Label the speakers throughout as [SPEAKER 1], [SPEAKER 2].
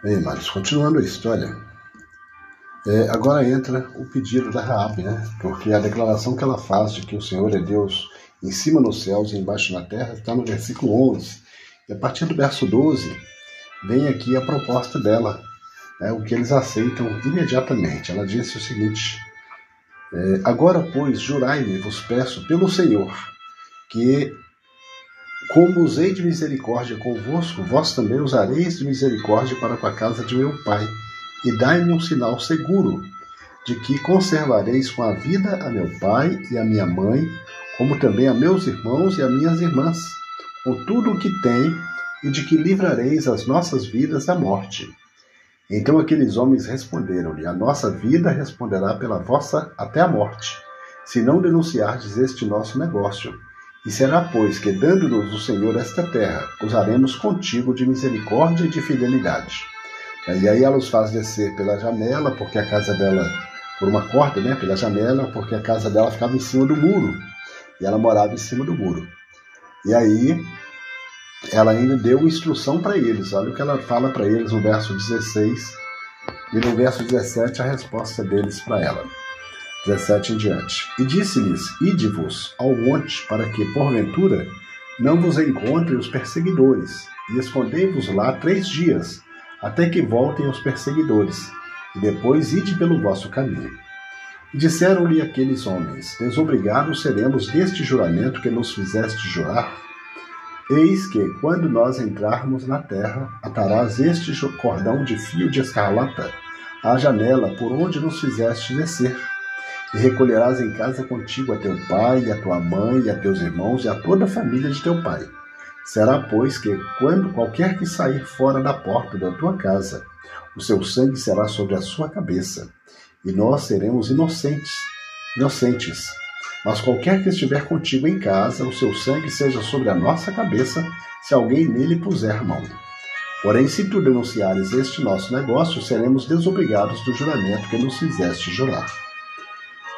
[SPEAKER 1] Bem, Marcos, continuando a história, é, agora entra o pedido da Raab, né? Porque a declaração que ela faz de que o Senhor é Deus em cima nos céus e embaixo na terra está no versículo 11. E a partir do verso 12 vem aqui a proposta dela, né, o que eles aceitam imediatamente. Ela disse o seguinte: é, Agora, pois, jurai-me, vos peço, pelo Senhor, que como usei de misericórdia convosco, vós também usareis de misericórdia para com a casa de meu pai, e dai-me um sinal seguro, de que conservareis com a vida a meu pai e a minha mãe, como também a meus irmãos e a minhas irmãs, com tudo o que tem, e de que livrareis as nossas vidas da morte. Então aqueles homens responderam-lhe: A nossa vida responderá pela vossa até a morte, se não denunciardes este nosso negócio e será, pois, que, dando-nos o Senhor esta terra, usaremos contigo de misericórdia e de fidelidade. E aí ela os faz descer pela janela, porque a casa dela, por uma corda, né, pela janela, porque a casa dela ficava em cima do muro. E ela morava em cima do muro. E aí ela ainda deu instrução para eles. Olha o que ela fala para eles no verso 16 e no verso 17 a resposta deles para ela. 17 em diante. E disse-lhes: Ide-vos ao monte, para que, porventura, não vos encontrem os perseguidores, e escondei-vos lá três dias, até que voltem os perseguidores, e depois ide pelo vosso caminho. E disseram-lhe aqueles homens: Desobrigados seremos deste juramento que nos fizeste jurar. Eis que, quando nós entrarmos na terra, atarás este cordão de fio de escarlata à janela por onde nos fizeste descer e recolherás em casa contigo a teu pai, e a tua mãe, e a teus irmãos, e a toda a família de teu pai. Será, pois, que, quando qualquer que sair fora da porta da tua casa, o seu sangue será sobre a sua cabeça, e nós seremos inocentes, inocentes. Mas qualquer que estiver contigo em casa, o seu sangue seja sobre a nossa cabeça, se alguém nele puser mão. Porém, se tu denunciares este nosso negócio, seremos desobrigados do juramento que nos fizeste jurar.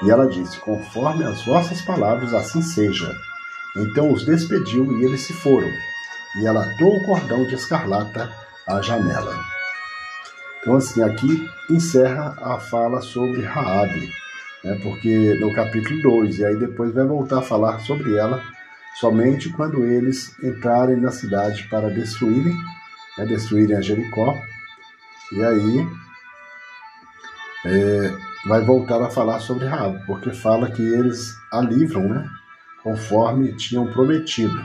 [SPEAKER 1] E ela disse: Conforme as vossas palavras, assim seja. Então os despediu e eles se foram. E ela atou o cordão de escarlata à janela. Então, assim, aqui encerra a fala sobre Raabe, né, porque no capítulo 2, e aí depois vai voltar a falar sobre ela somente quando eles entrarem na cidade para destruírem, né, destruírem a Jericó. E aí é, vai voltar a falar sobre Raab, porque fala que eles a livram, né? Conforme tinham prometido.